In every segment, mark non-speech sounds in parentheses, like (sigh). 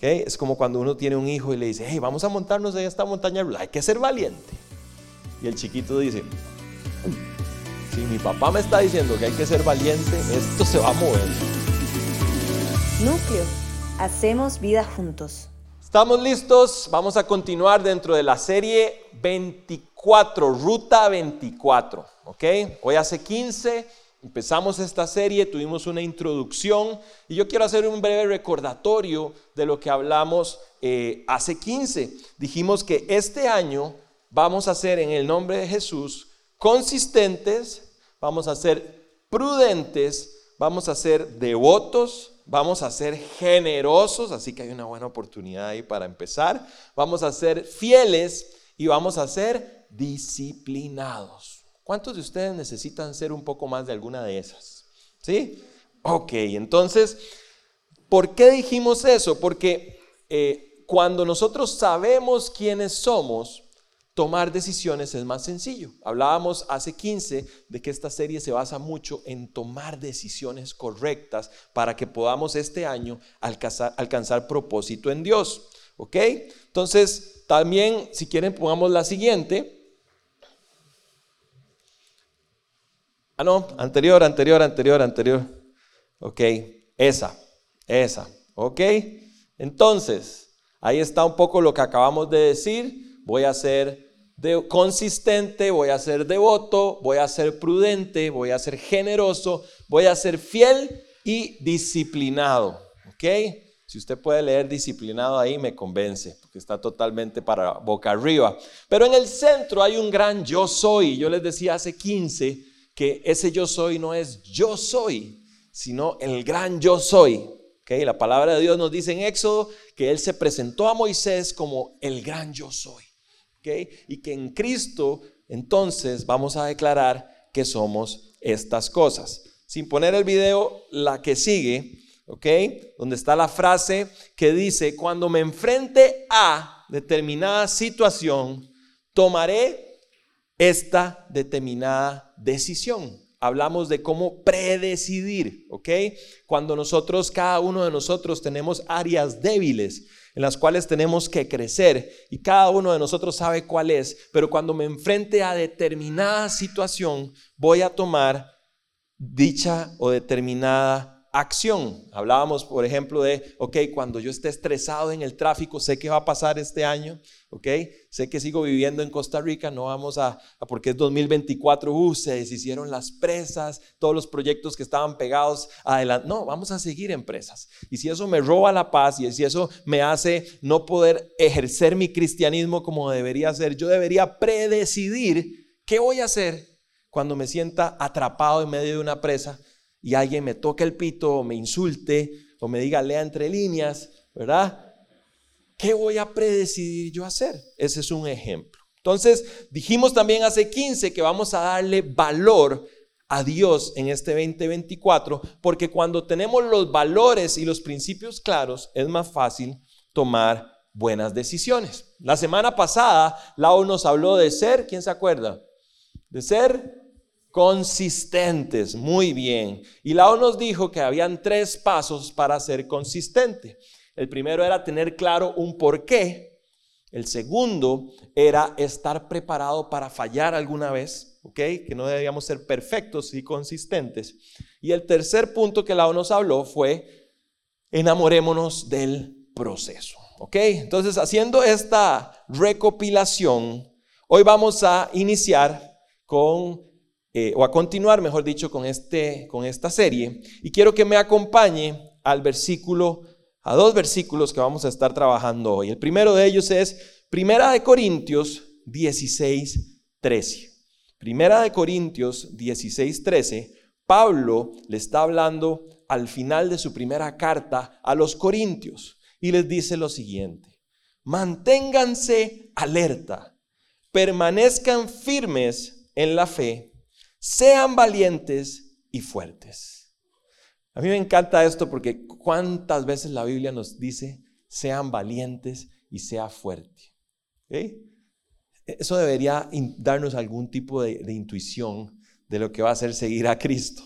¿Ok? Es como cuando uno tiene un hijo y le dice, hey, vamos a montarnos en esta montaña, hay que ser valiente. Y el chiquito dice, si mi papá me está diciendo que hay que ser valiente, esto se va a mover. Núcleo, hacemos vida juntos. ¿Estamos listos? Vamos a continuar dentro de la serie 24, Ruta 24. ¿Ok? Hoy hace 15 Empezamos esta serie, tuvimos una introducción y yo quiero hacer un breve recordatorio de lo que hablamos eh, hace 15. Dijimos que este año vamos a ser en el nombre de Jesús consistentes, vamos a ser prudentes, vamos a ser devotos, vamos a ser generosos, así que hay una buena oportunidad ahí para empezar, vamos a ser fieles y vamos a ser disciplinados. ¿Cuántos de ustedes necesitan ser un poco más de alguna de esas? ¿Sí? Ok, entonces, ¿por qué dijimos eso? Porque eh, cuando nosotros sabemos quiénes somos, tomar decisiones es más sencillo. Hablábamos hace 15 de que esta serie se basa mucho en tomar decisiones correctas para que podamos este año alcanzar, alcanzar propósito en Dios. ¿Ok? Entonces, también, si quieren, pongamos la siguiente. Ah, no, anterior, anterior, anterior, anterior. Ok, esa, esa. Ok, entonces, ahí está un poco lo que acabamos de decir. Voy a ser consistente, voy a ser devoto, voy a ser prudente, voy a ser generoso, voy a ser fiel y disciplinado. Ok, si usted puede leer disciplinado ahí, me convence, porque está totalmente para boca arriba. Pero en el centro hay un gran yo soy. Yo les decía hace 15 que ese yo soy no es yo soy, sino el gran yo soy. ¿Okay? La palabra de Dios nos dice en Éxodo que Él se presentó a Moisés como el gran yo soy. ¿Okay? Y que en Cristo entonces vamos a declarar que somos estas cosas. Sin poner el video, la que sigue, ¿ok? Donde está la frase que dice, cuando me enfrente a determinada situación, tomaré esta determinada decisión. Hablamos de cómo predecidir, ¿ok? Cuando nosotros, cada uno de nosotros tenemos áreas débiles en las cuales tenemos que crecer y cada uno de nosotros sabe cuál es, pero cuando me enfrente a determinada situación, voy a tomar dicha o determinada acción. Hablábamos, por ejemplo, de, ok, cuando yo esté estresado en el tráfico, sé que va a pasar este año, ok, sé que sigo viviendo en Costa Rica, no vamos a, porque es 2024, uh, se deshicieron las presas, todos los proyectos que estaban pegados adelante, no, vamos a seguir en presas. Y si eso me roba la paz y si eso me hace no poder ejercer mi cristianismo como debería ser, yo debería predecidir qué voy a hacer cuando me sienta atrapado en medio de una presa y alguien me toque el pito o me insulte o me diga lea entre líneas, ¿verdad? ¿Qué voy a predecidir yo hacer? Ese es un ejemplo. Entonces, dijimos también hace 15 que vamos a darle valor a Dios en este 2024, porque cuando tenemos los valores y los principios claros, es más fácil tomar buenas decisiones. La semana pasada, Lau nos habló de ser, ¿quién se acuerda? De ser consistentes, muy bien. Y Lao nos dijo que habían tres pasos para ser consistente. El primero era tener claro un porqué. El segundo era estar preparado para fallar alguna vez, ¿ok? Que no debíamos ser perfectos y consistentes. Y el tercer punto que Lao nos habló fue enamorémonos del proceso, ¿ok? Entonces, haciendo esta recopilación, hoy vamos a iniciar con eh, o a continuar, mejor dicho, con, este, con esta serie. Y quiero que me acompañe al versículo, a dos versículos que vamos a estar trabajando hoy. El primero de ellos es Primera de Corintios 16, 13. Primera de Corintios 16, 13. Pablo le está hablando al final de su primera carta a los Corintios y les dice lo siguiente. Manténganse alerta, permanezcan firmes en la fe sean valientes y fuertes. A mí me encanta esto porque cuántas veces la Biblia nos dice, sean valientes y sea fuerte. Eso debería darnos algún tipo de, intuición de lo que va a hacer seguir a Cristo.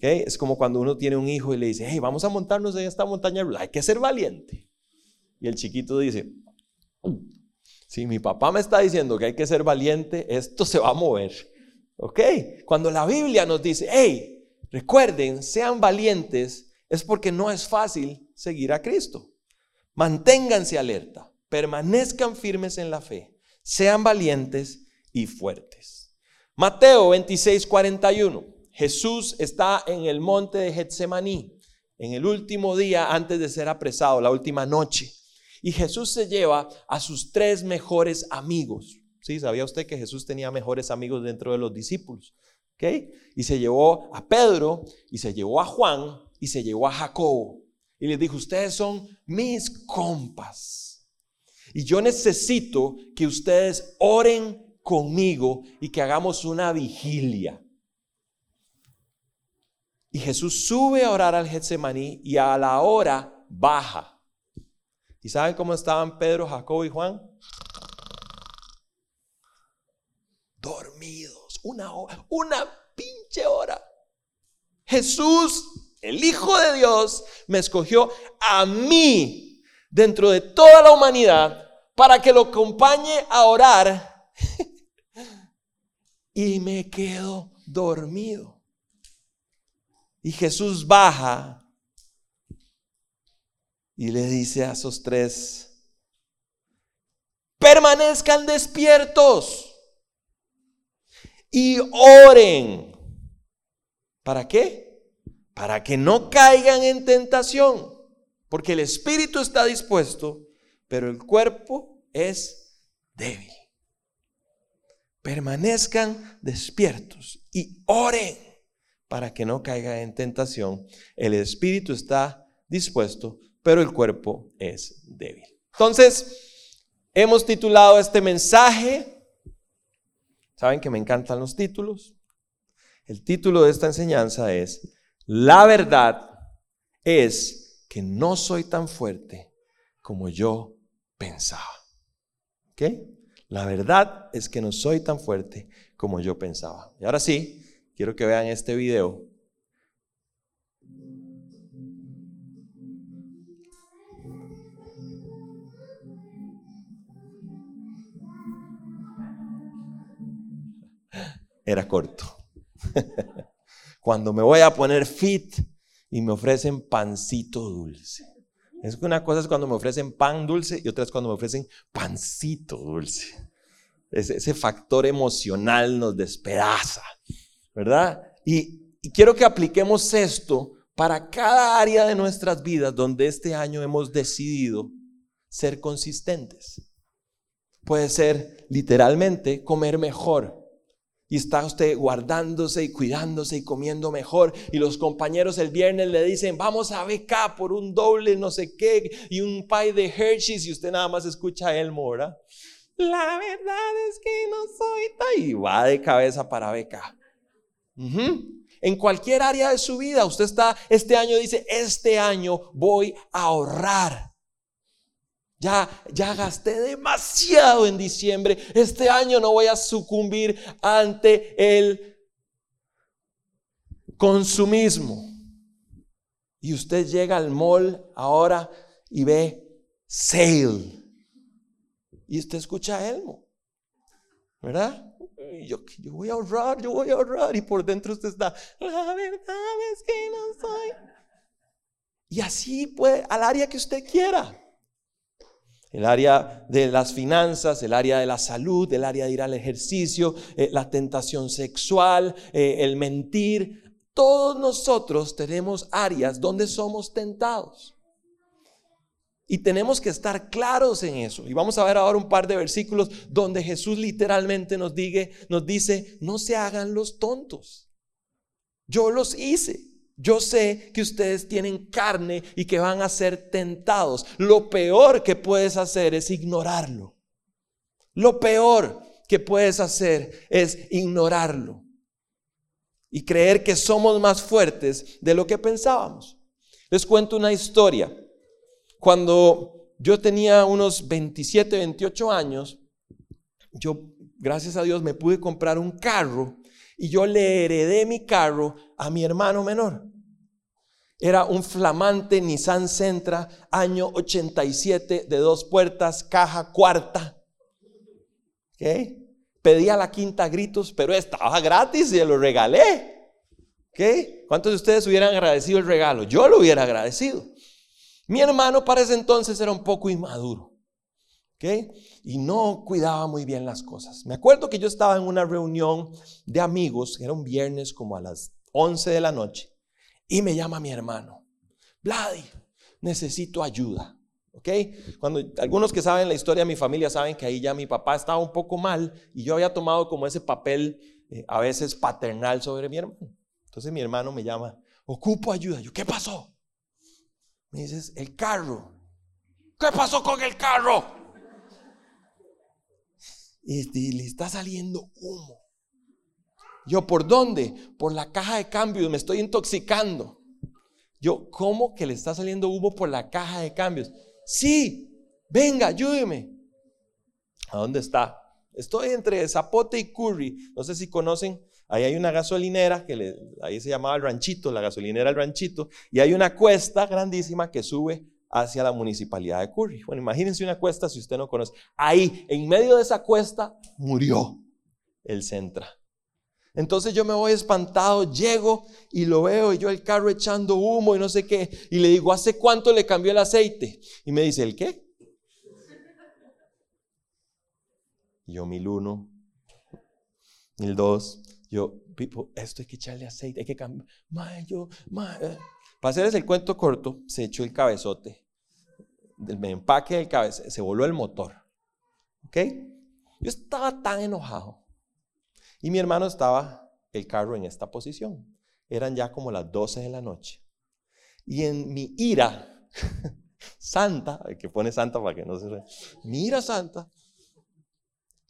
Es como cuando uno tiene un hijo y le dice, hey, vamos a montarnos en esta montaña, hay que ser valiente. Y el chiquito dice, si mi papá me está diciendo que hay que ser valiente, esto se va a mover. ¿Ok? Cuando la Biblia nos dice, hey, recuerden, sean valientes, es porque no es fácil seguir a Cristo. Manténganse alerta, permanezcan firmes en la fe, sean valientes y fuertes. Mateo 26, 41. Jesús está en el monte de Getsemaní, en el último día antes de ser apresado, la última noche. Y Jesús se lleva a sus tres mejores amigos. ¿Sí? ¿Sabía usted que Jesús tenía mejores amigos dentro de los discípulos? ¿Okay? Y se llevó a Pedro, y se llevó a Juan, y se llevó a Jacobo. Y les dijo, ustedes son mis compas. Y yo necesito que ustedes oren conmigo y que hagamos una vigilia. Y Jesús sube a orar al Getsemaní y a la hora baja. ¿Y saben cómo estaban Pedro, Jacobo y Juan? Una hora, una pinche hora. Jesús, el Hijo de Dios, me escogió a mí dentro de toda la humanidad para que lo acompañe a orar. (laughs) y me quedo dormido. Y Jesús baja y le dice a esos tres, permanezcan despiertos y oren. ¿Para qué? Para que no caigan en tentación, porque el espíritu está dispuesto, pero el cuerpo es débil. Permanezcan despiertos y oren para que no caiga en tentación. El espíritu está dispuesto, pero el cuerpo es débil. Entonces, hemos titulado este mensaje. ¿Saben que me encantan los títulos? El título de esta enseñanza es, la verdad es que no soy tan fuerte como yo pensaba. ¿Ok? La verdad es que no soy tan fuerte como yo pensaba. Y ahora sí, quiero que vean este video. Era corto. Cuando me voy a poner fit y me ofrecen pancito dulce. Es que una cosa es cuando me ofrecen pan dulce y otra es cuando me ofrecen pancito dulce. Ese, factor emocional nos despedaza. ¿verdad? Y, quiero que apliquemos esto para cada área de nuestras vidas donde este año hemos decidido ser consistentes. Puede ser literalmente comer mejor. Y está usted guardándose y cuidándose y comiendo mejor. Y los compañeros el viernes le dicen, vamos a BK por un doble no sé qué y un pie de Hershey's. Y usted nada más escucha a Elmo, ¿verdad? La verdad es que no soy... Y va de cabeza para BK. En cualquier área de su vida, usted está, este año dice, este año voy a ahorrar. Ya, gasté demasiado en diciembre. Este año no voy a sucumbir ante el consumismo. Y usted llega al mall ahora y ve sale. Y usted escucha a Elmo. ¿Verdad? yo, yo voy a ahorrar, yo voy a ahorrar. Y por dentro usted está, la verdad es que no soy. Y así puede, al área que usted quiera. El área de las finanzas, el área de la salud, el área de ir al ejercicio, eh, la tentación sexual, eh, el mentir. Todos nosotros tenemos áreas donde somos tentados. Y tenemos que estar claros en eso. Y vamos a ver ahora un par de versículos donde Jesús literalmente nos, nos dice, no se hagan los tontos. Yo los hice. Yo sé que ustedes tienen carne y que van a ser tentados. Lo peor que puedes hacer es ignorarlo. Lo peor que puedes hacer es ignorarlo y creer que somos más fuertes de lo que pensábamos. Les cuento una historia. Cuando yo tenía unos 27, 28 años, yo, gracias a Dios, me pude comprar un carro y yo le heredé mi carro a mi hermano menor. Era un flamante Nissan Sentra, año 87, de dos puertas, caja cuarta. ¿Ok? Pedía la quinta gritos, pero estaba gratis y lo regalé. ¿Ok? ¿Cuántos de ustedes hubieran agradecido el regalo? Yo lo hubiera agradecido. Mi hermano para ese entonces era un poco inmaduro. ¿Ok? Y no cuidaba muy bien las cosas. Me acuerdo que yo estaba en una reunión de amigos, era un viernes como a las 11 de la noche. Y me llama mi hermano, Vladi, necesito ayuda. ¿Ok? Cuando algunos que saben la historia de mi familia saben que ahí ya mi papá estaba un poco mal y yo había tomado como ese papel eh, a veces paternal sobre mi hermano. Entonces mi hermano me llama, ocupo ayuda. Yo, ¿qué pasó? Me dices, el carro. ¿Qué pasó con el carro? Y le está saliendo humo. Yo, ¿por dónde? Por la caja de cambios, me estoy intoxicando. Yo, ¿cómo que le está saliendo humo por la caja de cambios? Sí, venga, ayúdeme. ¿A dónde está? Estoy entre Zapote y Curry. No sé si conocen, ahí hay una gasolinera, que ahí se llamaba el ranchito, la gasolinera el ranchito, y hay una cuesta grandísima que sube hacia la municipalidad de Curry. Bueno, imagínense una cuesta si usted no conoce. Ahí, en medio de esa cuesta, murió el Centra. Entonces yo me voy espantado, llego y lo veo y yo el carro echando humo y no sé qué. Y le digo, ¿hace cuánto le cambió el aceite? Y me dice, ¿el qué? yo, mil uno, mil dos. Yo, esto hay que echarle aceite, hay que cambiar. yo, eh". Para hacerles el cuento corto, se echó el cabezote. El empaque del cabezote, se voló el motor. ¿Ok? Yo estaba tan enojado y mi hermano estaba el carro en esta posición. Eran ya como las 12 de la noche. Y en mi ira (laughs) santa, que pone santa para que no se vea, mi ira santa,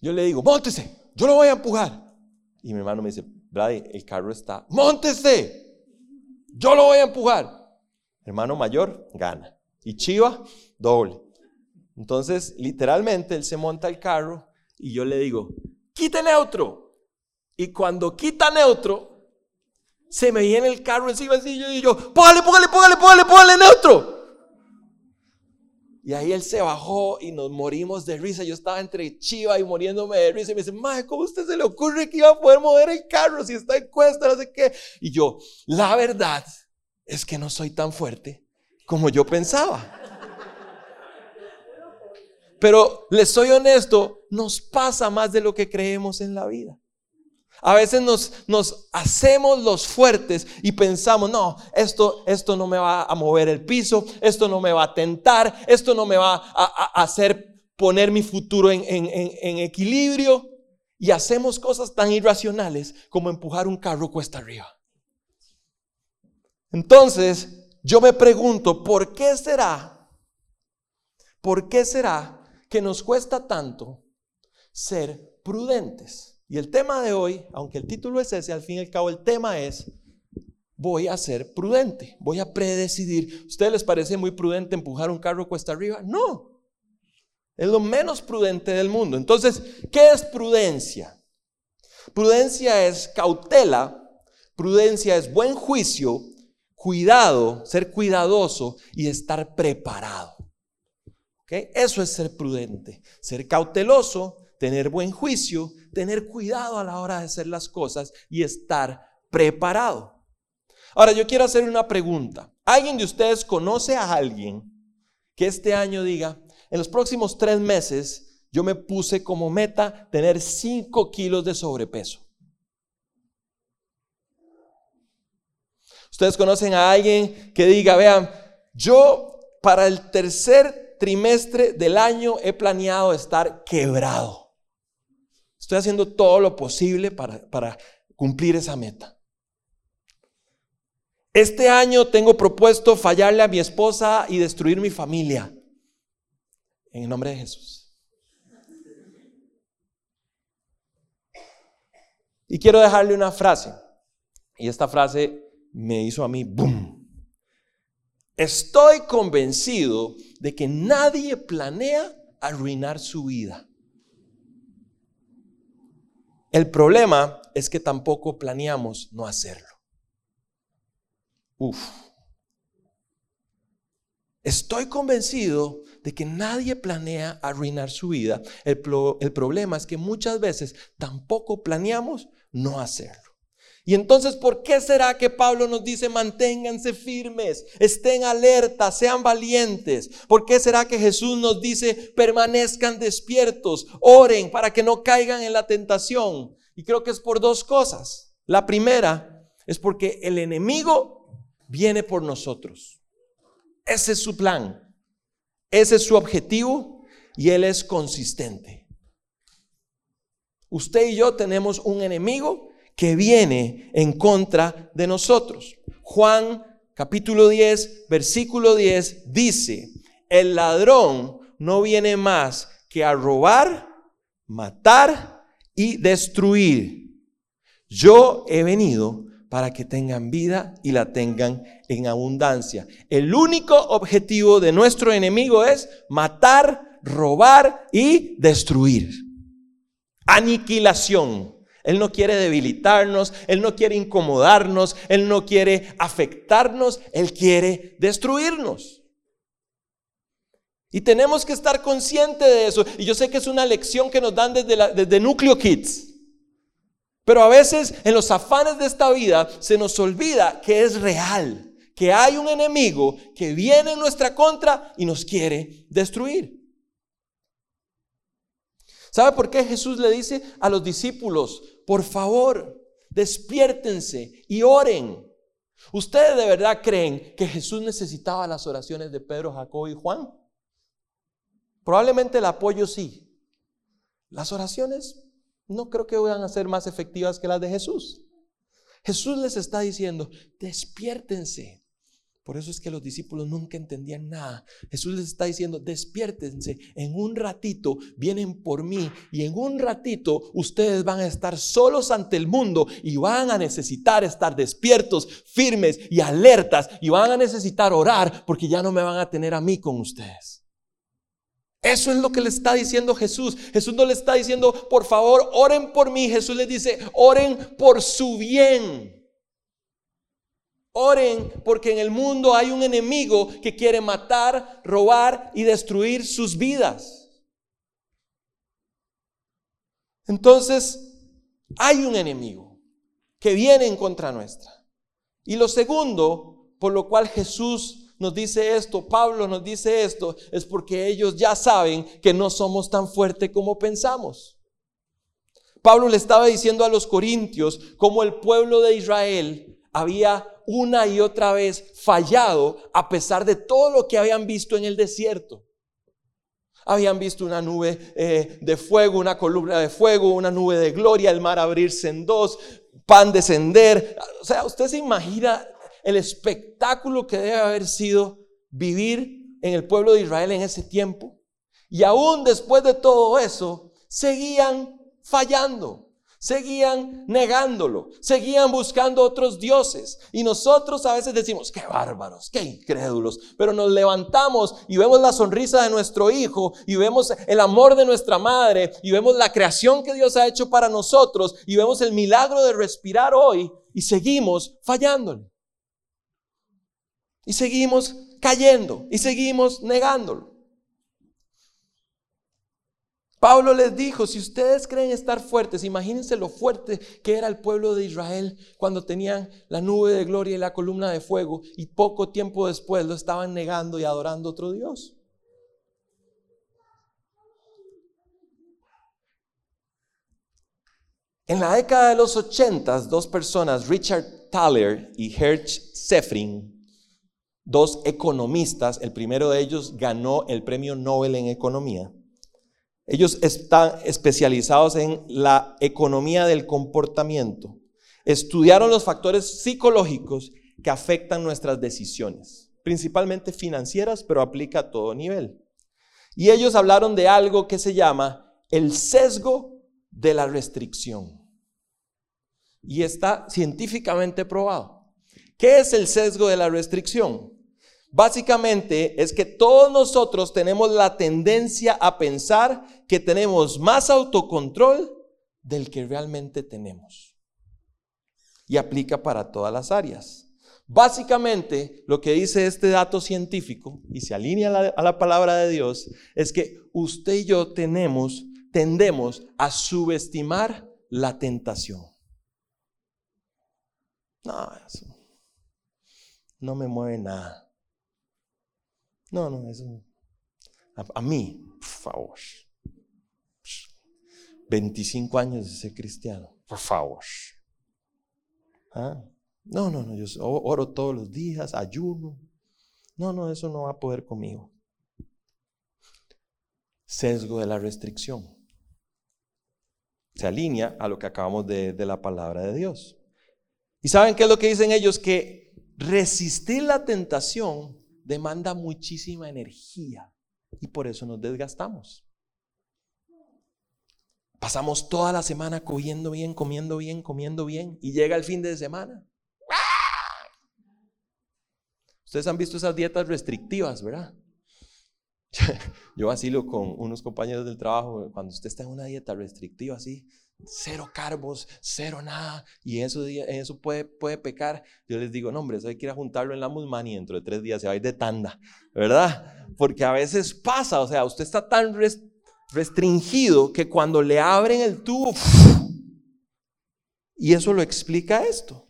yo le digo, montese, yo lo voy a empujar. Y mi hermano me dice, Brady, el carro está, montese, yo lo voy a empujar. Hermano mayor, gana. Y Chiva, doble. Entonces, literalmente, él se monta el carro y yo le digo, quite neutro. Y cuando quita neutro, se me viene el carro encima así y yo, póngale, póngale, póngale, póngale, póngale neutro. Y ahí él se bajó y nos morimos de risa. Yo estaba entre chiva y muriéndome de risa. Y me dice, Mae, ¿cómo a usted se le ocurre que iba a poder mover el carro si está en cuesta, no sé qué? Y yo, la verdad es que no soy tan fuerte como yo pensaba. Pero les soy honesto, nos pasa más de lo que creemos en la vida. A veces nos, hacemos los fuertes y pensamos, no, esto, esto no me va a mover el piso, esto no me va a tentar, esto no me va a, hacer poner mi futuro en, en equilibrio. Y hacemos cosas tan irracionales como empujar un carro cuesta arriba. Entonces, yo me pregunto, ¿por qué será? ¿Por qué será que nos cuesta tanto ser prudentes? Y el tema de hoy, aunque el título es ese, al fin y al cabo el tema es, voy a ser prudente, voy a predecidir. ¿Ustedes les parece muy prudente empujar un carro cuesta arriba? No, es lo menos prudente del mundo. Entonces, ¿qué es prudencia? Prudencia es cautela, prudencia es buen juicio, cuidado, ser cuidadoso y estar preparado. ¿Okay? Eso es ser prudente, ser cauteloso, tener buen juicio, tener cuidado a la hora de hacer las cosas y estar preparado. Ahora yo quiero hacer una pregunta. ¿Alguien de ustedes conoce a alguien que este año diga, en los próximos tres meses yo me puse como meta tener 5 kilos de sobrepeso? Ustedes conocen a alguien que diga, vean, yo para el tercer trimestre del año he planeado estar quebrado. Estoy haciendo todo lo posible para, cumplir esa meta. Este año tengo propuesto fallarle a mi esposa y destruir mi familia. En el nombre de Jesús. Y quiero dejarle una frase. Y esta frase me hizo a mí, ¡boom! Estoy convencido de que nadie planea arruinar su vida. El problema es que tampoco planeamos no hacerlo. Uf. Estoy convencido de que nadie planea arruinar su vida. El, pro, el problema es que muchas veces tampoco planeamos no hacerlo. Y entonces, ¿por qué será que Pablo nos dice manténganse firmes, estén alertas, sean valientes? ¿Por qué será que Jesús nos dice permanezcan despiertos, oren para que no caigan en la tentación? Y creo que es por dos cosas. La primera es porque el enemigo viene por nosotros. Ese es su plan. Ese es su objetivo y él es consistente. Usted y yo tenemos un enemigo que viene en contra de nosotros. Juan capítulo 10, versículo 10 dice, el ladrón no viene más que a robar, matar y destruir. Yo he venido para que tengan vida y la tengan en abundancia. El único objetivo de nuestro enemigo es matar, robar y destruir. Aniquilación. Él no quiere debilitarnos, Él no quiere incomodarnos, Él no quiere afectarnos, Él quiere destruirnos. Y tenemos que estar conscientes de eso. Y yo sé que es una lección que nos dan desde, desde Núcleo Kids. Pero a veces en los afanes de esta vida se nos olvida que es real, que hay un enemigo que viene en nuestra contra y nos quiere destruir. ¿Sabe por qué Jesús le dice a los discípulos, por favor, despiértense y oren? ¿Ustedes de verdad creen que Jesús necesitaba las oraciones de Pedro, Jacob y Juan? Probablemente el apoyo sí. Las oraciones no creo que vayan a ser más efectivas que las de Jesús. Jesús les está diciendo, despiértense. Por eso es que los discípulos nunca entendían nada. Jesús les está diciendo, despiértense, en un ratito vienen por mí y en un ratito ustedes van a estar solos ante el mundo y van a necesitar estar despiertos, firmes y alertas y van a necesitar orar porque ya no me van a tener a mí con ustedes. Eso es lo que le está diciendo Jesús. Jesús no le está diciendo, por favor, oren por mí. Jesús les dice, oren por su bien. Oren porque en el mundo hay un enemigo que quiere matar, robar y destruir sus vidas. Entonces, hay un enemigo que viene en contra nuestra. Y lo segundo, por lo cual Jesús nos dice esto, Pablo nos dice esto, es porque ellos ya saben que no somos tan fuertes como pensamos. Pablo le estaba diciendo a los corintios cómo el pueblo de Israel había una y otra vez fallado a pesar de todo lo que habían visto en el desierto. Habían visto una nube eh, de fuego, una columna de fuego, una nube de gloria, el mar abrirse en dos, pan descender. O sea, usted se imagina el espectáculo que debe haber sido vivir en el pueblo de Israel en ese tiempo. Y aún después de todo eso, seguían fallando. Seguían negándolo, seguían buscando otros dioses. Y nosotros a veces decimos, qué bárbaros, qué incrédulos. Pero nos levantamos y vemos la sonrisa de nuestro hijo y vemos el amor de nuestra madre y vemos la creación que Dios ha hecho para nosotros y vemos el milagro de respirar hoy y seguimos fallándole. Y seguimos cayendo y seguimos negándolo. Pablo les dijo, si ustedes creen estar fuertes, imagínense lo fuerte que era el pueblo de Israel cuando tenían la nube de gloria y la columna de fuego y poco tiempo después lo estaban negando y adorando otro Dios. En la década de los ochentas, dos personas, Richard Thaler y Hersch Sefrin, dos economistas, el primero de ellos ganó el premio Nobel en economía, ellos están especializados en la economía del comportamiento. Estudiaron los factores psicológicos que afectan nuestras decisiones, principalmente financieras, pero aplica a todo nivel. Y ellos hablaron de algo que se llama el sesgo de la restricción. Y está científicamente probado. ¿Qué es el sesgo de la restricción? Básicamente es que todos nosotros tenemos la tendencia a pensar que tenemos más autocontrol del que realmente tenemos. Y aplica para todas las áreas. Básicamente, lo que dice este dato científico, y se alinea a la, palabra de Dios, es que usted y yo tenemos, tendemos a subestimar la tentación. No, eso no me mueve nada. No, no, eso. A, a mí, por favor. 25 años de ser cristiano, por favor. ¿Ah? No, no, no, yo oro todos los días, ayuno. No, no, eso no va a poder conmigo. Sesgo de la restricción. Se alinea a lo que acabamos de, de la palabra de Dios. ¿Y saben qué es lo que dicen ellos? Que resistir la tentación demanda muchísima energía y por eso nos desgastamos. Pasamos toda la semana comiendo bien, comiendo bien, comiendo bien y llega el fin de semana Ustedes han visto esas dietas restrictivas, ¿verdad? (laughs) Yo vacilo con unos compañeros del trabajo, cuando usted está en una dieta restrictiva así, cero carbos, cero nada, y eso, eso puede, puede pecar, yo les digo, no hombre, eso hay que ir a juntarlo en la Musmani dentro de tres días se va a ir de tanda, ¿verdad? Porque a veces pasa, o sea, usted está tan restringido que cuando le abren el tubo, y eso lo explica esto.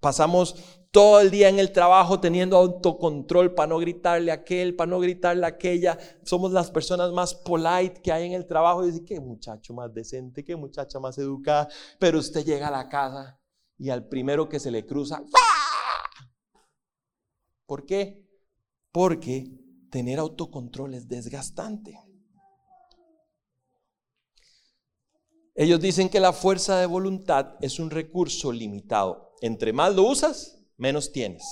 Pasamos todo el día en el trabajo teniendo autocontrol para no gritarle a aquel, para no gritarle a aquella. Somos las personas más polite que hay en el trabajo y decir, qué muchacho más decente, qué muchacha más educada. Pero usted llega a la casa y al primero que se le cruza, ¿por qué? Porque tener autocontrol es desgastante. Ellos dicen que la fuerza de voluntad es un recurso limitado. Entre más lo usas, menos tienes.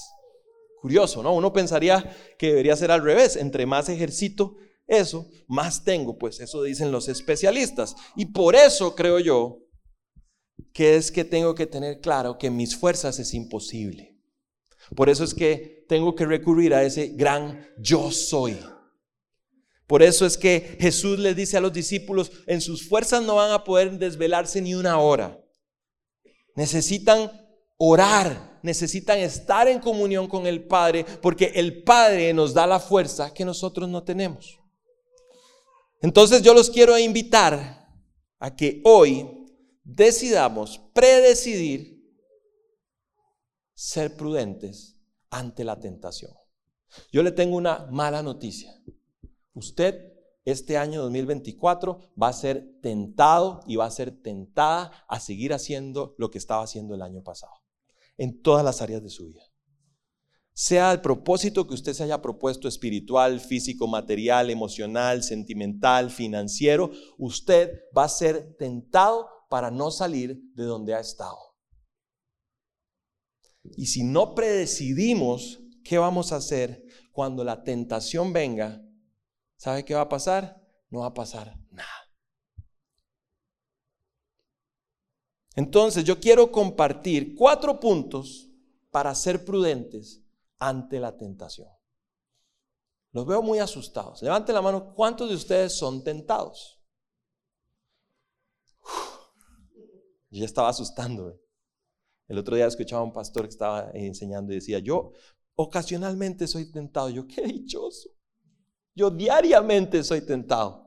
Curioso, ¿no? Uno pensaría que debería ser al revés. Entre más ejercito eso, más tengo. Pues eso dicen los especialistas. Y por eso creo yo que es que tengo que tener claro que mis fuerzas es imposible. Por eso es que tengo que recurrir a ese gran yo soy. Por eso es que Jesús les dice a los discípulos, en sus fuerzas no van a poder desvelarse ni una hora. Necesitan orar necesitan estar en comunión con el Padre porque el Padre nos da la fuerza que nosotros no tenemos. Entonces yo los quiero invitar a que hoy decidamos predecidir ser prudentes ante la tentación. Yo le tengo una mala noticia. Usted este año 2024 va a ser tentado y va a ser tentada a seguir haciendo lo que estaba haciendo el año pasado en todas las áreas de su vida. Sea el propósito que usted se haya propuesto espiritual, físico, material, emocional, sentimental, financiero, usted va a ser tentado para no salir de donde ha estado. Y si no predecidimos qué vamos a hacer cuando la tentación venga, ¿sabe qué va a pasar? No va a pasar nada. Entonces yo quiero compartir cuatro puntos para ser prudentes ante la tentación. Los veo muy asustados. Levante la mano, ¿cuántos de ustedes son tentados? yo ya estaba asustando. El otro día escuchaba a un pastor que estaba enseñando y decía, yo ocasionalmente soy tentado. Yo, qué dichoso. Yo diariamente soy tentado.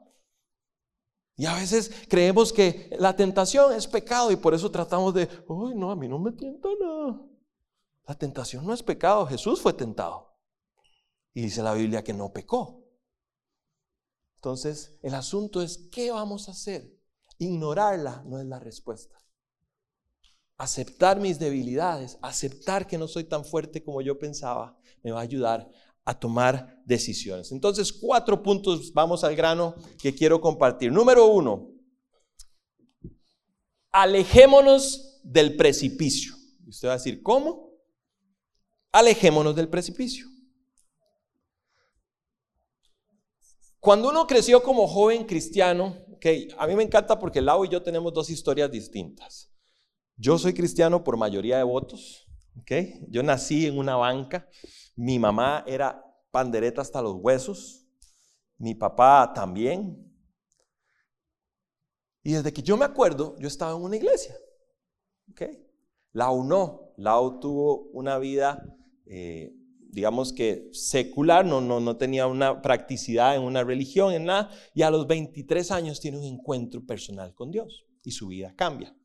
Y a veces creemos que la tentación es pecado y por eso tratamos de, uy, no, a mí no me tienta nada. La tentación no es pecado, Jesús fue tentado. Y dice la Biblia que no pecó. Entonces, el asunto es, ¿qué vamos a hacer? Ignorarla no es la respuesta. Aceptar mis debilidades, aceptar que no soy tan fuerte como yo pensaba, me va a ayudar a tomar decisiones. Entonces, cuatro puntos, vamos al grano que quiero compartir. Número uno, alejémonos del precipicio. usted va a decir, ¿cómo? Alejémonos del precipicio. Cuando uno creció como joven cristiano, okay, a mí me encanta porque Lau y yo tenemos dos historias distintas. Yo soy cristiano por mayoría de votos, okay. yo nací en una banca, mi mamá era pandereta hasta los huesos, mi papá también. Y desde que yo me acuerdo, yo estaba en una iglesia. ¿okay? Lau no, Lau tuvo una vida eh, digamos que secular, no, no, no tenía una practicidad en una religión, en nada, y a los 23 años tiene un encuentro personal con Dios y su vida cambia.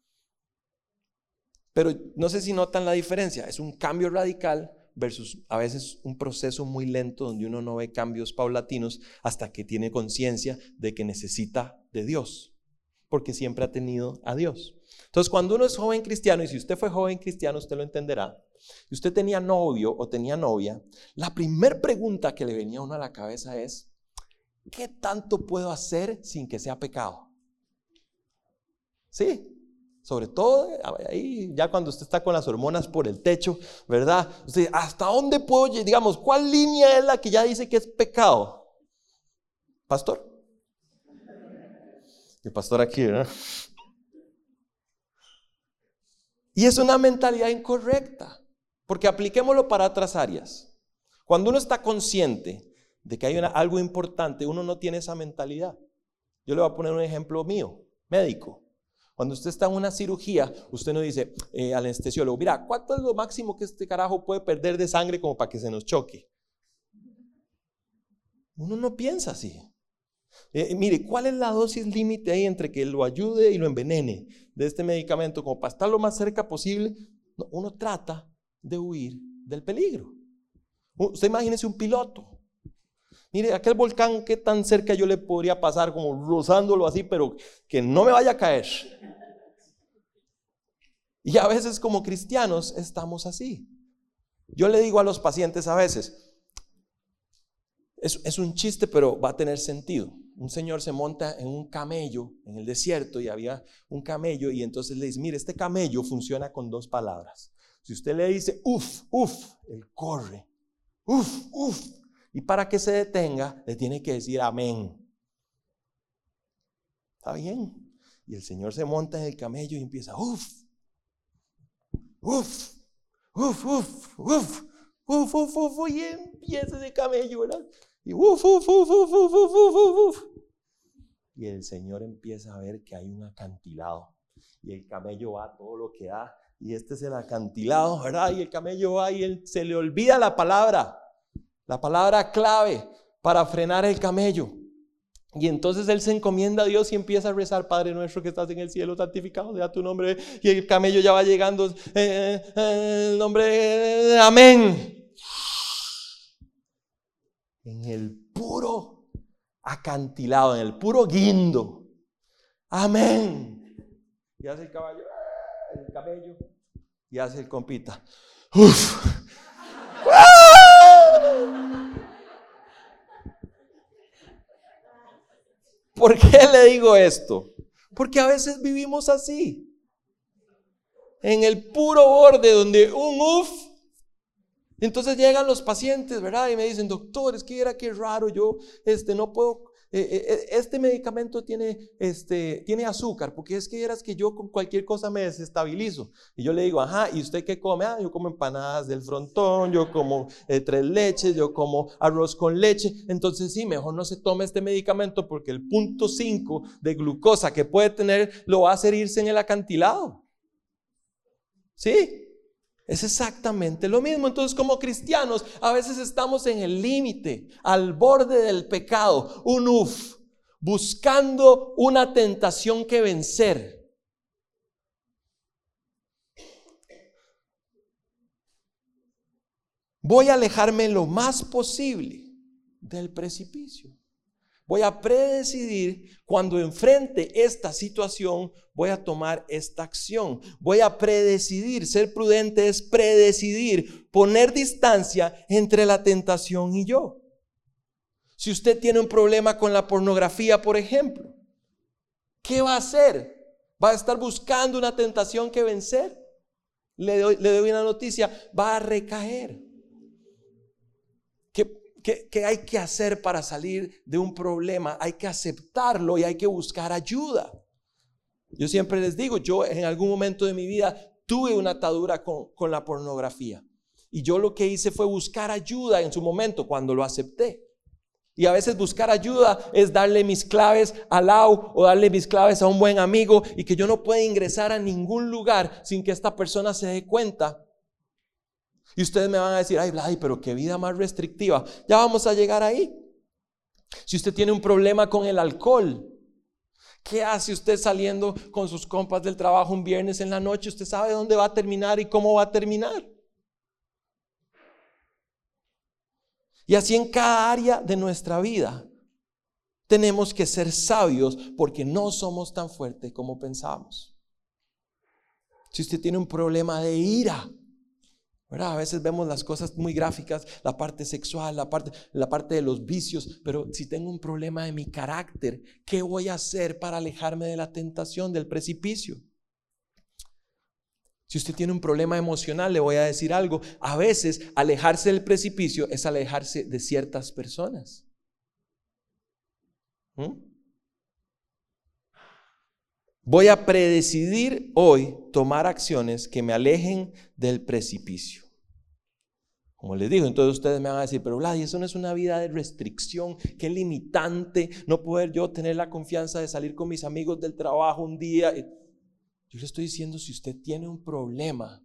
Pero no sé si notan la diferencia, es un cambio radical versus a veces un proceso muy lento donde uno no ve cambios paulatinos hasta que tiene conciencia de que necesita de Dios, porque siempre ha tenido a Dios. Entonces, cuando uno es joven cristiano, y si usted fue joven cristiano, usted lo entenderá, y usted tenía novio o tenía novia, la primera pregunta que le venía a uno a la cabeza es, ¿qué tanto puedo hacer sin que sea pecado? Sí, sobre todo ahí, ya cuando usted está con las hormonas por el techo, ¿verdad? ¿hasta dónde puedo, digamos, cuál línea es la que ya dice que es pecado? Pastor. El pastor aquí, ¿verdad? Y es una mentalidad incorrecta, porque apliquémoslo para otras áreas. Cuando uno está consciente de que hay algo importante, uno no tiene esa mentalidad. Yo le voy a poner un ejemplo mío, médico. Cuando usted está en una cirugía, usted no dice eh, al anestesiólogo, mira, ¿cuánto es lo máximo que este carajo puede perder de sangre como para que se nos choque? Uno no piensa así. Eh, mire, ¿cuál es la dosis límite ahí entre que lo ayude y lo envenene de este medicamento como para estar lo más cerca posible? uno trata de huir del peligro. Usted imagínese un piloto. Mire, aquel volcán, ¿qué tan cerca yo le podría pasar como rozándolo así, pero que no me vaya a caer? Y a veces como cristianos estamos así. Yo le digo a los pacientes a veces, es, es un chiste, pero va a tener sentido un señor se monta en un camello en el desierto y había un camello y entonces le dice, mire, este camello funciona con dos palabras. Si usted le dice, uf, uf, él corre, uf, uf, y para que se detenga, le tiene que decir amén. ¿Está bien? Y el Señor se monta en el camello y empieza, uf, uf, uf, uf, uf, uf, uf, uf, y empieza ese camello, ¿verdad? Y uf, uf, uf, uf, uf, uf, uf, uf. Y el Señor empieza a ver que hay un acantilado. Y el camello va todo lo que da. Y este es el acantilado, ¿verdad? Y el camello va y él, se le olvida la palabra. La palabra clave para frenar el camello. Y entonces él se encomienda a Dios y empieza a rezar, Padre nuestro que estás en el cielo, santificado sea tu nombre. Y el camello ya va llegando, eh, eh, el nombre, amén en el puro acantilado, en el puro guindo. Amén. Y hace el caballo, el camello, y hace el compita. Uf. ¿Por qué le digo esto? Porque a veces vivimos así. En el puro borde donde un uf entonces llegan los pacientes, ¿verdad? Y me dicen, doctor, es que era que raro, yo este, no puedo, eh, eh, eh, este medicamento tiene, este, tiene azúcar, porque es que eras que yo con cualquier cosa me desestabilizo. Y yo le digo, ajá, ¿y usted qué come? Ah, yo como empanadas del frontón, yo como tres leches, yo como arroz con leche. Entonces sí, mejor no se tome este medicamento porque el punto 5 de glucosa que puede tener lo va a hacer irse en el acantilado. ¿Sí? Es exactamente lo mismo. Entonces, como cristianos, a veces estamos en el límite, al borde del pecado, un uf, buscando una tentación que vencer. Voy a alejarme lo más posible del precipicio. Voy a predecidir cuando enfrente esta situación, voy a tomar esta acción. Voy a predecidir. Ser prudente es predecidir, poner distancia entre la tentación y yo. Si usted tiene un problema con la pornografía, por ejemplo, ¿qué va a hacer? ¿Va a estar buscando una tentación que vencer? Le doy, le doy una noticia, va a recaer. ¿Qué, hay que hacer para salir de un problema? Hay que aceptarlo y hay que buscar ayuda. Yo siempre les digo, yo en algún momento de mi vida tuve una atadura con, con la pornografía. Y yo lo que hice fue buscar ayuda en su momento cuando lo acepté. Y a veces buscar ayuda es darle mis claves a Lau o darle mis claves a un buen amigo y que yo no pueda ingresar a ningún lugar sin que esta persona se dé cuenta Y ustedes me van a decir, ay, Vladi, pero qué vida más restrictiva. Ya vamos a llegar ahí. Si usted tiene un problema con el alcohol, ¿qué hace usted saliendo con sus compas del trabajo un viernes en la noche? Usted sabe dónde va a terminar y cómo va a terminar. Y así en cada área de nuestra vida tenemos que ser sabios porque no somos tan fuertes como pensamos. Si usted tiene un problema de ira, a veces vemos las cosas muy gráficas, la parte sexual, la parte, la parte de los vicios, pero si tengo un problema de mi carácter, ¿qué voy a hacer para alejarme de la tentación, del precipicio? Si usted tiene un problema emocional, le voy a decir algo. A veces alejarse del precipicio es alejarse de ciertas personas. ¿Mm? Voy a predecidir hoy tomar acciones que me alejen del precipicio. Como les digo, entonces ustedes me van a decir, pero Vlad, eso no es una vida de restricción, qué limitante no poder yo tener la confianza de salir con mis amigos del trabajo un día. Yo le estoy diciendo, si usted tiene un problema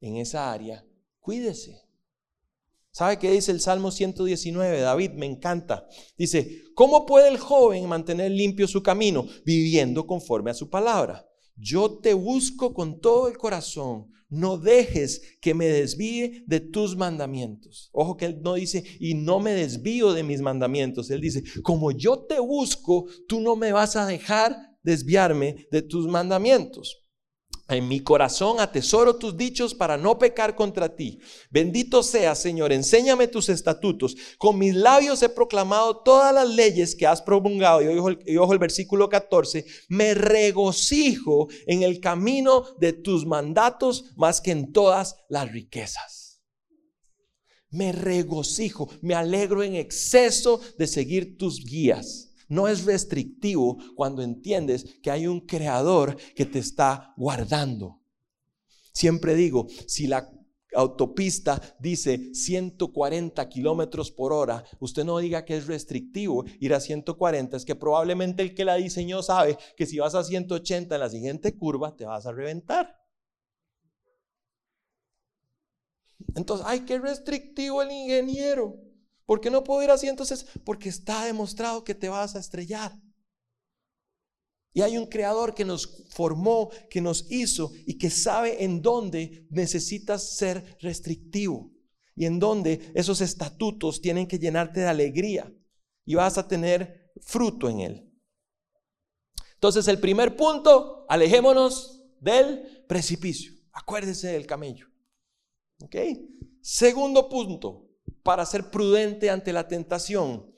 en esa área, cuídese. ¿Sabe qué dice el Salmo 119? David, me encanta. Dice, ¿cómo puede el joven mantener limpio su camino? Viviendo conforme a su palabra. Yo te busco con todo el corazón. No dejes que me desvíe de tus mandamientos. Ojo que él no dice, y no me desvío de mis mandamientos. Él dice, como yo te busco, tú no me vas a dejar desviarme de tus mandamientos. En mi corazón atesoro tus dichos para no pecar contra ti. Bendito sea, Señor, enséñame tus estatutos. Con mis labios he proclamado todas las leyes que has promulgado. Y ojo, el versículo 14. Me regocijo en el camino de tus mandatos más que en todas las riquezas. Me regocijo, me alegro en exceso de seguir tus guías no es restrictivo cuando entiendes que hay un creador que te está guardando. Siempre digo, si la autopista dice 140 kilómetros por hora, usted no diga que es restrictivo ir a 140, es que probablemente el que la diseñó sabe que si vas a 180 en la siguiente curva te vas a reventar. Entonces, ay, qué restrictivo el ingeniero. ¿Por qué no puedo ir así entonces? Porque está demostrado que te vas a estrellar. Y hay un creador que nos formó, que nos hizo y que sabe en dónde necesitas ser restrictivo y en dónde esos estatutos tienen que llenarte de alegría y vas a tener fruto en él. Entonces el primer punto, alejémonos del precipicio. Acuérdese del camello. ¿Ok? Segundo punto, para ser prudente ante la tentación,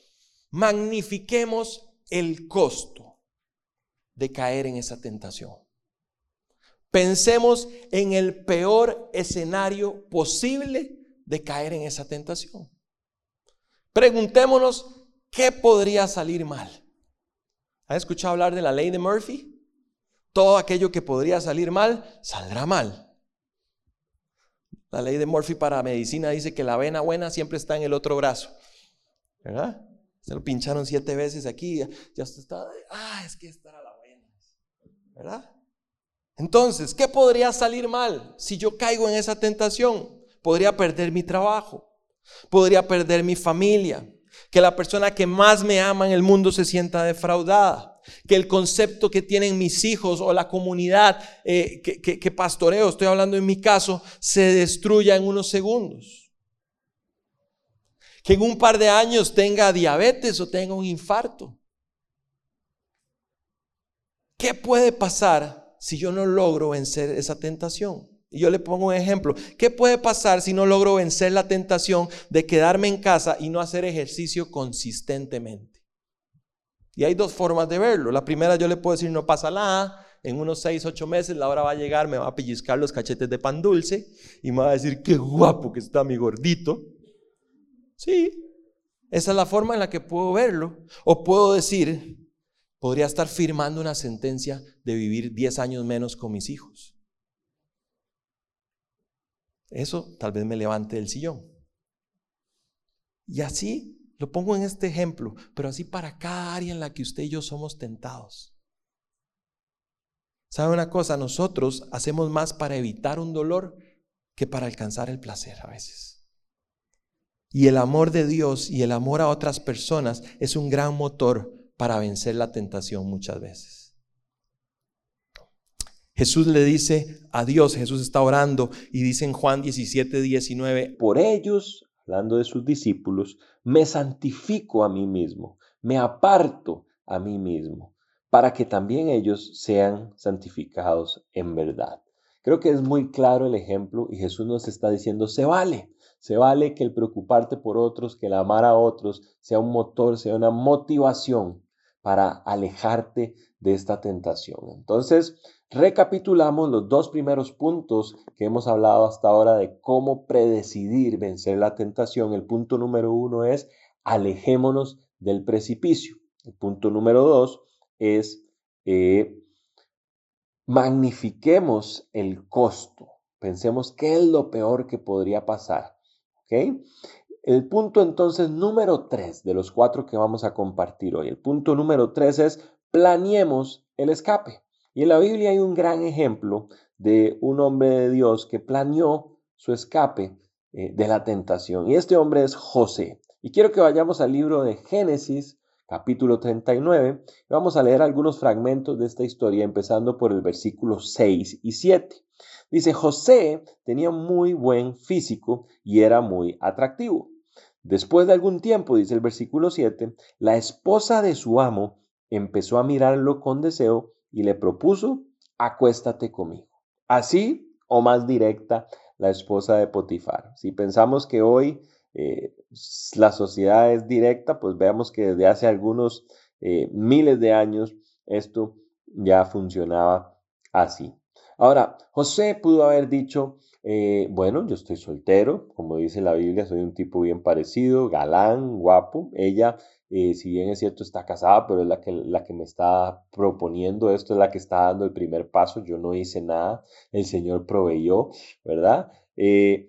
magnifiquemos el costo de caer en esa tentación. Pensemos en el peor escenario posible de caer en esa tentación. Preguntémonos qué podría salir mal. ¿Ha escuchado hablar de la ley de Murphy? Todo aquello que podría salir mal, saldrá mal. La ley de Murphy para medicina dice que la vena buena siempre está en el otro brazo. ¿Verdad? Se lo pincharon siete veces aquí, ya, está, ah, es que esta era la buena. ¿Verdad? Entonces, ¿qué podría salir mal si yo caigo en esa tentación? Podría perder mi trabajo, podría perder mi familia, que la persona que más me ama en el mundo se sienta defraudada que el concepto que tienen mis hijos o la comunidad eh, que, pastoreo, estoy hablando en mi caso, se destruya en unos segundos. Que en un par de años tenga diabetes o tenga un infarto. ¿Qué puede pasar si yo no logro vencer esa tentación? Y yo le pongo un ejemplo. ¿Qué puede pasar si no logro vencer la tentación de quedarme en casa y no hacer ejercicio consistentemente? Y hay dos formas de verlo. La primera yo le puedo decir, no pasa nada, en unos seis, ocho meses la hora va a llegar, me va a pellizcar los cachetes de pan dulce y me va a decir, qué guapo que está mi gordito. Sí, esa es la forma en la que puedo verlo. O puedo decir, podría estar firmando una sentencia de vivir 10 años menos con mis hijos. Eso tal vez me levante del sillón. Y así lo pongo en este ejemplo, pero así para cada área en la que usted y yo somos tentados. ¿Sabe una cosa? Nosotros hacemos más para evitar un dolor que para alcanzar el placer a veces. Y el amor de Dios y el amor a otras personas es un gran motor para vencer la tentación muchas veces. Jesús le dice a Dios, Jesús está orando y dice en Juan 17, 19, por ellos, hablando de sus discípulos, me santifico a mí mismo, me aparto a mí mismo, para que también ellos sean santificados en verdad. Creo que es muy claro el ejemplo y Jesús nos está diciendo, se vale, se vale que el preocuparte por otros, que el amar a otros sea un motor, sea una motivación para alejarte de esta tentación. Entonces, recapitulamos los dos primeros puntos que hemos hablado hasta ahora de cómo predecidir vencer la tentación. El punto número uno es alejémonos del precipicio. El punto número dos es eh, magnifiquemos el costo. Pensemos qué es lo peor que podría pasar. El punto entonces número tres de los cuatro que vamos a compartir hoy. El punto número tres es planeemos el escape. Y en la Biblia hay un gran ejemplo de un hombre de Dios que planeó su escape eh, de la tentación. Y este hombre es José. Y quiero que vayamos al libro de Génesis, capítulo 39. Y vamos a leer algunos fragmentos de esta historia, empezando por el versículo 6 y 7. Dice, José tenía muy buen físico y era muy atractivo. Después de algún tiempo, dice el versículo 7, la esposa de su amo empezó a mirarlo con deseo y le propuso, acuéstate conmigo. Así o más directa la esposa de Potifar. Si pensamos que hoy eh, la sociedad es directa, pues veamos que desde hace algunos eh, miles de años esto ya funcionaba así. Ahora, José pudo haber dicho, eh, bueno, yo estoy soltero, como dice la Biblia, soy un tipo bien parecido, galán, guapo. Ella, eh, si bien es cierto, está casada, pero es la que, la que me está proponiendo esto, es la que está dando el primer paso. Yo no hice nada, el Señor proveyó, ¿verdad? Eh,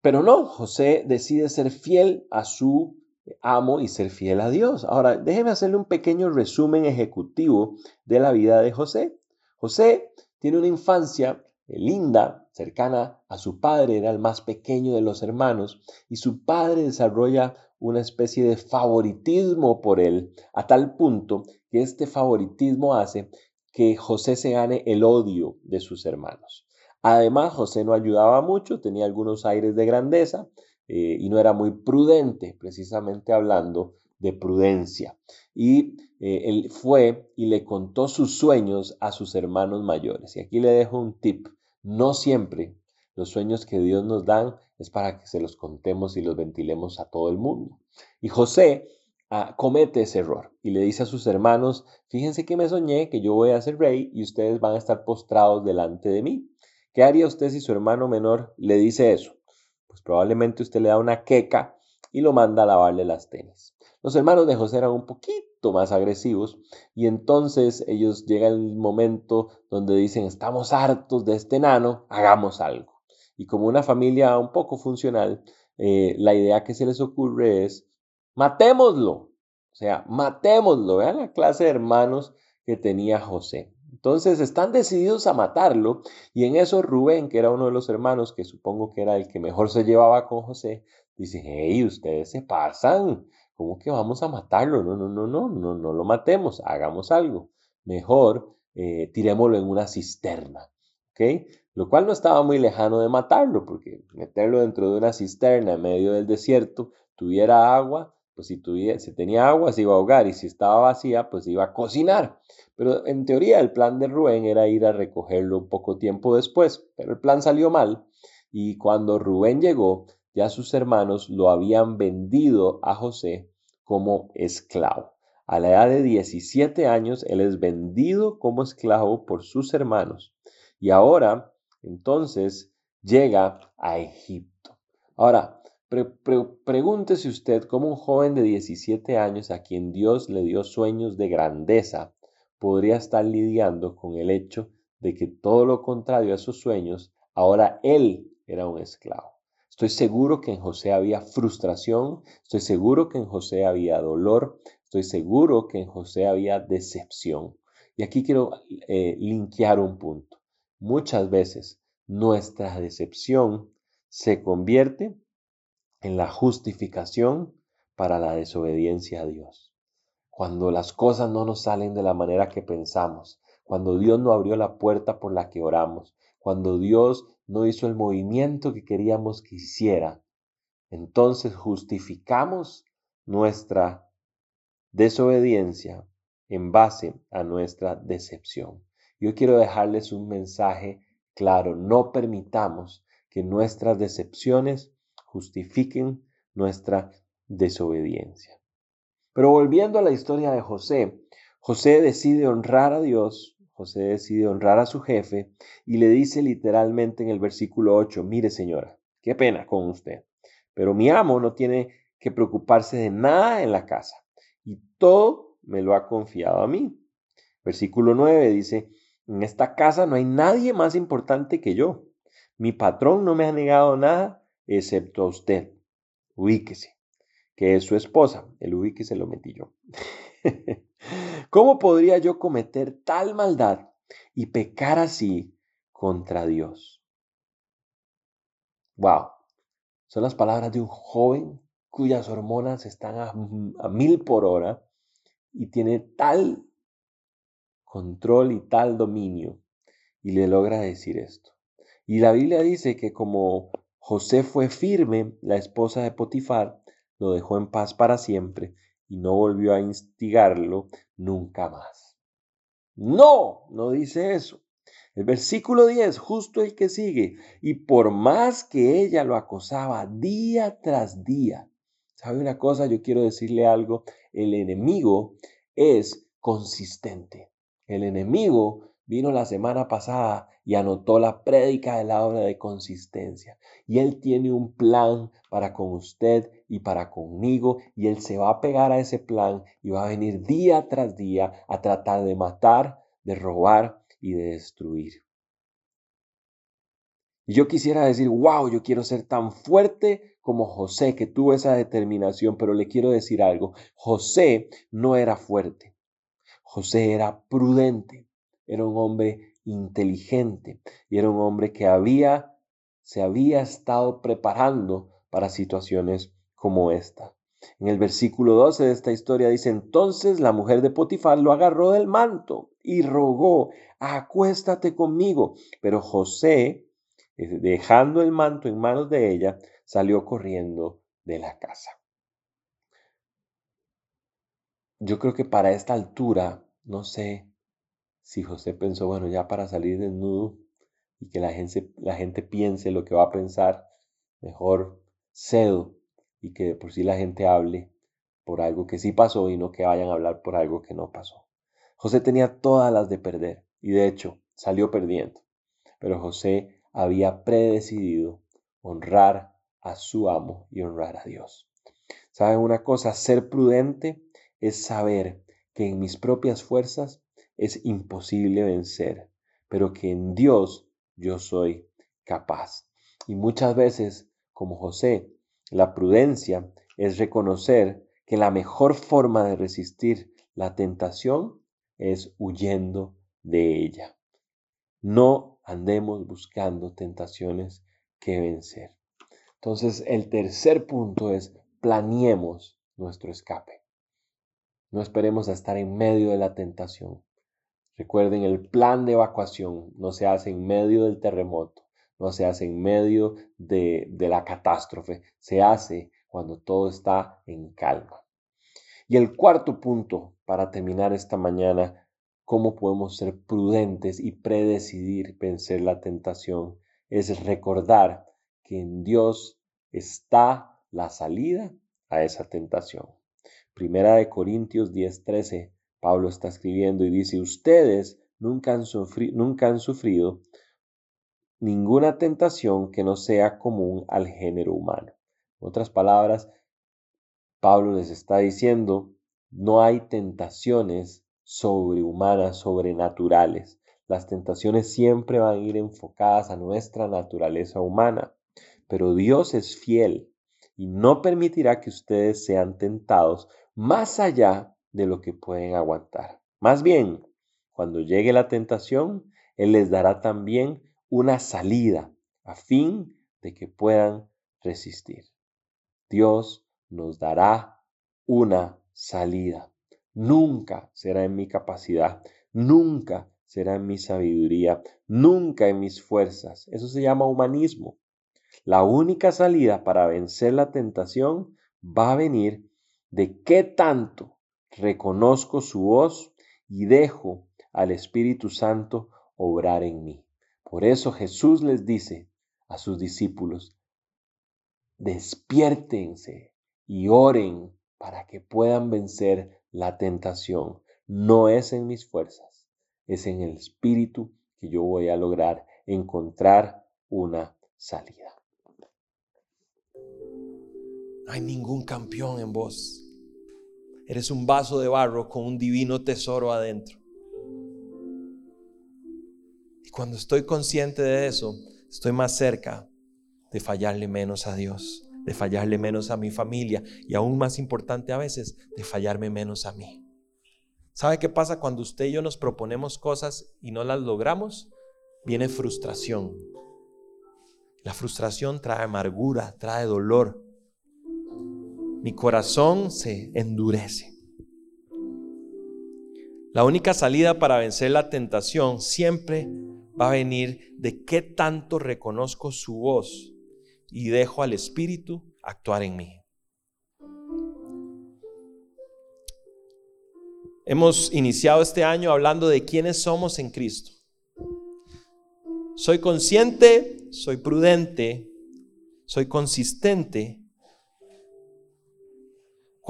pero no, José decide ser fiel a su amo y ser fiel a Dios. Ahora, déjeme hacerle un pequeño resumen ejecutivo de la vida de José. José tiene una infancia linda, cercana a su padre, era el más pequeño de los hermanos, y su padre desarrolla una especie de favoritismo por él, a tal punto que este favoritismo hace que José se gane el odio de sus hermanos. Además, José no ayudaba mucho, tenía algunos aires de grandeza eh, y no era muy prudente, precisamente hablando de prudencia. Y eh, él fue y le contó sus sueños a sus hermanos mayores. Y aquí le dejo un tip. No siempre los sueños que Dios nos dan es para que se los contemos y los ventilemos a todo el mundo. Y José ah, comete ese error y le dice a sus hermanos, fíjense que me soñé que yo voy a ser rey y ustedes van a estar postrados delante de mí. ¿Qué haría usted si su hermano menor le dice eso? Pues probablemente usted le da una queca y lo manda a lavarle las tenis. Los hermanos de José eran un poquito más agresivos y entonces ellos llegan el momento donde dicen, estamos hartos de este enano, hagamos algo. Y como una familia un poco funcional, eh, la idea que se les ocurre es, matémoslo. O sea, matémoslo. Vean la clase de hermanos que tenía José. Entonces están decididos a matarlo y en eso Rubén, que era uno de los hermanos, que supongo que era el que mejor se llevaba con José, dice, hey, ustedes se pasan, ¿Cómo que vamos a matarlo? No, no, no, no, no, no lo matemos, hagamos algo. Mejor eh, tirémoslo en una cisterna, ¿ok? Lo cual no estaba muy lejano de matarlo, porque meterlo dentro de una cisterna en medio del desierto, tuviera agua, pues si, tuviera, si tenía agua se iba a ahogar y si estaba vacía, pues iba a cocinar. Pero en teoría el plan de Rubén era ir a recogerlo un poco tiempo después, pero el plan salió mal y cuando Rubén llegó, ya sus hermanos lo habían vendido a José como esclavo. A la edad de 17 años, él es vendido como esclavo por sus hermanos. Y ahora, entonces, llega a Egipto. Ahora, pregúntese usted cómo un joven de 17 años a quien Dios le dio sueños de grandeza podría estar lidiando con el hecho de que todo lo contrario a esos sueños, ahora él era un esclavo. Estoy seguro que en José había frustración, estoy seguro que en José había dolor, estoy seguro que en José había decepción. Y aquí quiero eh, un punto. Muchas veces nuestra decepción se convierte en la justificación para la desobediencia a Dios. Cuando las cosas no nos salen de la manera que pensamos, cuando Dios no abrió la puerta por la que oramos, cuando Dios no hizo el movimiento que queríamos que hiciera, entonces justificamos nuestra desobediencia en base a nuestra decepción. Yo quiero dejarles un mensaje claro, no permitamos que nuestras decepciones justifiquen nuestra desobediencia. Pero volviendo a la historia de José, José decide honrar a Dios, José decide honrar a su jefe y le dice literalmente en el versículo 8, mire señora, qué pena con usted, pero mi amo no tiene que preocuparse de nada en la casa y todo me lo ha confiado a mí. Versículo 9 dice, en esta casa no hay nadie más importante que yo. Mi patrón no me ha negado nada excepto a usted. Ubíquese, que es su esposa. El ubíquese lo metí yo. (laughs) ¿Cómo podría yo cometer tal maldad y pecar así contra Dios? Wow. Son las palabras de un joven cuyas hormonas están a, a mil por hora y tiene tal control y tal dominio y le logra decir esto. Y la Biblia dice que como José fue firme, la esposa de Potifar lo dejó en paz para siempre y no volvió a instigarlo nunca más. No, no dice eso. El versículo 10, justo el que sigue, y por más que ella lo acosaba día tras día, ¿sabe una cosa? Yo quiero decirle algo, el enemigo es consistente. El enemigo vino la semana pasada y anotó la prédica de la obra de consistencia. Y Él tiene un plan para con usted y para conmigo y Él se va a pegar a ese plan y va a venir día tras día a tratar de matar, de robar y de destruir. Y yo quisiera decir, wow, yo quiero ser tan fuerte como José, que tuvo esa determinación, pero le quiero decir algo, José no era fuerte, José era prudente, era un hombre inteligente y era un hombre que había, se había estado preparando para situaciones como esta. En el versículo 12 de esta historia dice, entonces la mujer de Potifar lo agarró del manto y rogó, acuéstate conmigo. Pero José, eh, dejando el manto en manos de ella, salió corriendo de la casa. Yo creo que para esta altura, no sé si José pensó, bueno, ya para salir desnudo y que la gente, la gente piense lo que va a pensar, mejor cedo y que por sí la gente hable por algo que sí pasó y no que vayan a hablar por algo que no pasó. José tenía todas las de perder y de hecho salió perdiendo, pero José había predecidido honrar a su amo y honrar a Dios. ¿Saben una cosa? Ser prudente es saber que en mis propias fuerzas es imposible vencer, pero que en Dios yo soy capaz. Y muchas veces, como José, la prudencia es reconocer que la mejor forma de resistir la tentación es huyendo de ella. No andemos buscando tentaciones que vencer. Entonces, el tercer punto es planeemos nuestro escape. No esperemos a estar en medio de la tentación. Recuerden, el plan de evacuación no se hace en medio del terremoto, no se hace en medio de, la catástrofe, se hace cuando todo está en calma. Y el cuarto punto para terminar esta mañana, cómo podemos ser prudentes y predecidir vencer la tentación, es recordar que en Dios está la salida a esa tentación. Primera de Corintios 10:13, Pablo está escribiendo y dice, ustedes nunca han, nunca han sufrido ninguna tentación que no sea común al género humano. En otras palabras, Pablo les está diciendo, no hay tentaciones sobrehumanas, sobrenaturales. Las tentaciones siempre van a ir enfocadas a nuestra naturaleza humana. Pero Dios es fiel y no permitirá que ustedes sean tentados más allá de lo que pueden aguantar. Más bien, cuando llegue la tentación, Él les dará también una salida a fin de que puedan resistir. Dios nos dará una salida. Nunca será en mi capacidad, nunca será en mi sabiduría, nunca en mis fuerzas. Eso se llama humanismo. La única salida para vencer la tentación va a venir de qué tanto reconozco su voz y dejo al Espíritu Santo obrar en mí. Por eso Jesús les dice a sus discípulos, despiértense y oren para que puedan vencer la tentación. No es en mis fuerzas, es en el Espíritu que yo voy a lograr encontrar una salida. No hay ningún campeón en vos. Eres un vaso de barro con un divino tesoro adentro. Y cuando estoy consciente de eso, estoy más cerca de fallarle menos a Dios, de fallarle menos a mi familia y aún más importante a veces, de fallarme menos a mí. ¿Sabe qué pasa cuando usted y yo nos proponemos cosas y no las logramos? Viene frustración. La frustración trae amargura, trae dolor mi corazón se endurece. La única salida para vencer la tentación siempre va a venir de qué tanto reconozco su voz y dejo al Espíritu actuar en mí. Hemos iniciado este año hablando de quiénes somos en Cristo. Soy consciente, soy prudente, soy consistente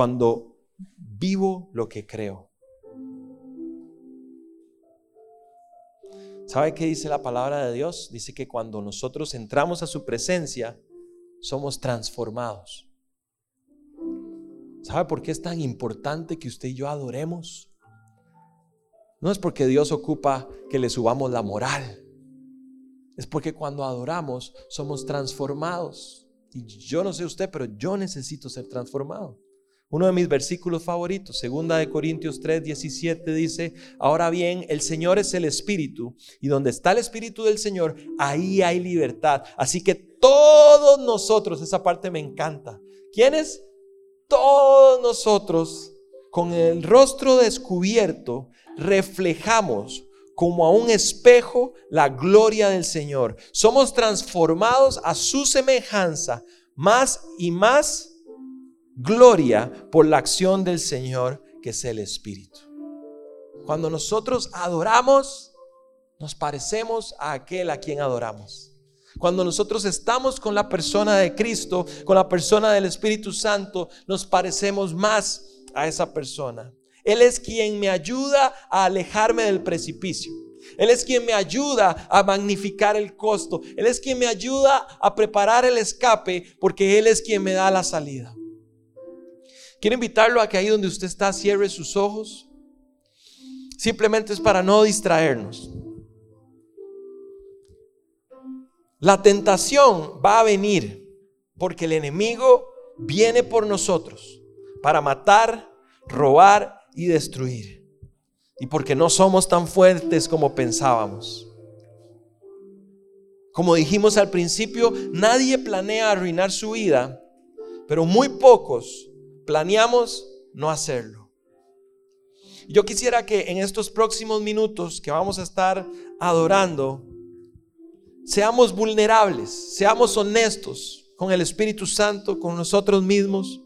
cuando vivo lo que creo. ¿Sabe qué dice la palabra de Dios? Dice que cuando nosotros entramos a su presencia, somos transformados. ¿Sabe por qué es tan importante que usted y yo adoremos? No es porque Dios ocupa que le subamos la moral. Es porque cuando adoramos somos transformados. Y yo no sé usted, pero yo necesito ser transformado. Uno de mis versículos favoritos, segunda de Corintios 3, 17 dice, ahora bien, el Señor es el Espíritu y donde está el Espíritu del Señor, ahí hay libertad. Así que todos nosotros, esa parte me encanta. ¿Quiénes? Todos nosotros, con el rostro descubierto, reflejamos como a un espejo la gloria del Señor. Somos transformados a su semejanza más y más gloria por la acción del Señor que es el Espíritu. Cuando nosotros adoramos, nos parecemos a aquel a quien adoramos. Cuando nosotros estamos con la persona de Cristo, con la persona del Espíritu Santo, nos parecemos más a esa persona. Él es quien me ayuda a alejarme del precipicio. Él es quien me ayuda a magnificar el costo. Él es quien me ayuda a preparar el escape porque Él es quien me da la salida. Quiero invitarlo a que ahí donde usted está cierre sus ojos. Simplemente es para no distraernos. La tentación va a venir porque el enemigo viene por nosotros para matar, robar y destruir. Y porque no somos tan fuertes como pensábamos. Como dijimos al principio, nadie planea arruinar su vida, pero muy pocos planeamos no hacerlo. Yo quisiera que en estos próximos minutos que vamos a estar adorando, seamos vulnerables, seamos honestos con el Espíritu Santo, con nosotros mismos.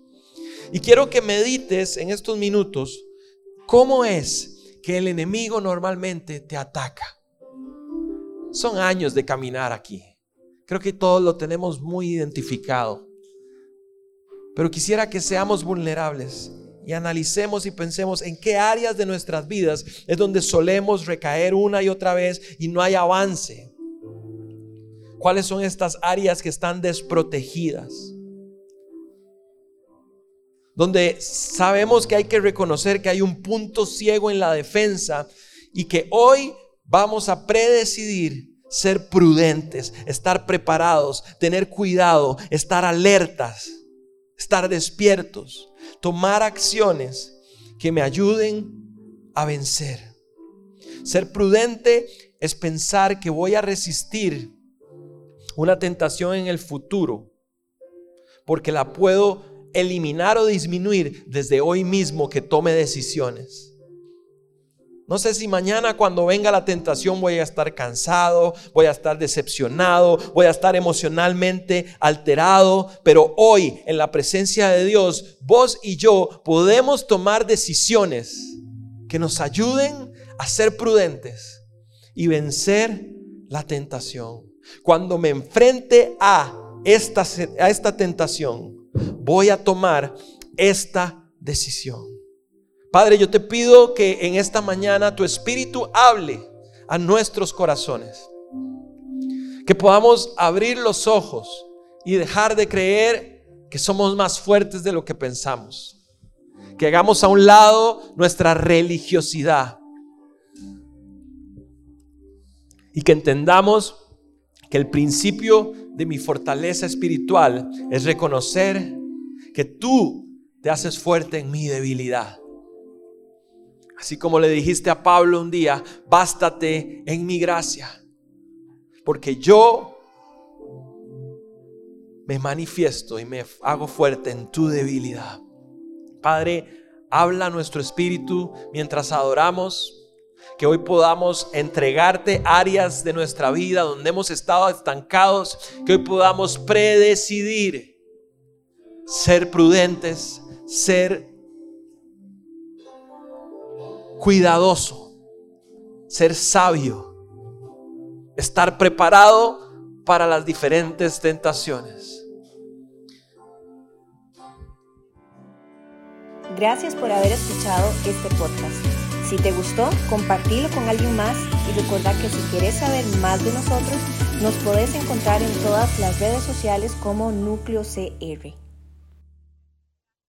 Y quiero que medites en estos minutos cómo es que el enemigo normalmente te ataca. Son años de caminar aquí. Creo que todos lo tenemos muy identificado. Pero quisiera que seamos vulnerables y analicemos y pensemos en qué áreas de nuestras vidas es donde solemos recaer una y otra vez y no hay avance. ¿Cuáles son estas áreas que están desprotegidas? Donde sabemos que hay que reconocer que hay un punto ciego en la defensa y que hoy vamos a predecidir ser prudentes, estar preparados, tener cuidado, estar alertas estar despiertos, tomar acciones que me ayuden a vencer. Ser prudente es pensar que voy a resistir una tentación en el futuro porque la puedo eliminar o disminuir desde hoy mismo que tome decisiones. No sé si mañana cuando venga la tentación voy a estar cansado, voy a estar decepcionado, voy a estar emocionalmente alterado, pero hoy en la presencia de Dios, vos y yo podemos tomar decisiones que nos ayuden a ser prudentes y vencer la tentación. Cuando me enfrente a esta, a esta tentación, voy a tomar esta decisión. Padre, yo te pido que en esta mañana tu Espíritu hable a nuestros corazones. Que podamos abrir los ojos y dejar de creer que somos más fuertes de lo que pensamos. Que hagamos a un lado nuestra religiosidad. Y que entendamos que el principio de mi fortaleza espiritual es reconocer que tú te haces fuerte en mi debilidad. Así como le dijiste a Pablo un día, bástate en mi gracia, porque yo me manifiesto y me hago fuerte en tu debilidad. Padre, habla nuestro espíritu mientras adoramos, que hoy podamos entregarte áreas de nuestra vida donde hemos estado estancados, que hoy podamos predecidir, ser prudentes, ser cuidadoso, ser sabio, estar preparado para las diferentes tentaciones. Gracias por haber escuchado este podcast. Si te gustó, compartilo con alguien más y recuerda que si quieres saber más de nosotros, nos podés encontrar en todas las redes sociales como Núcleo CR.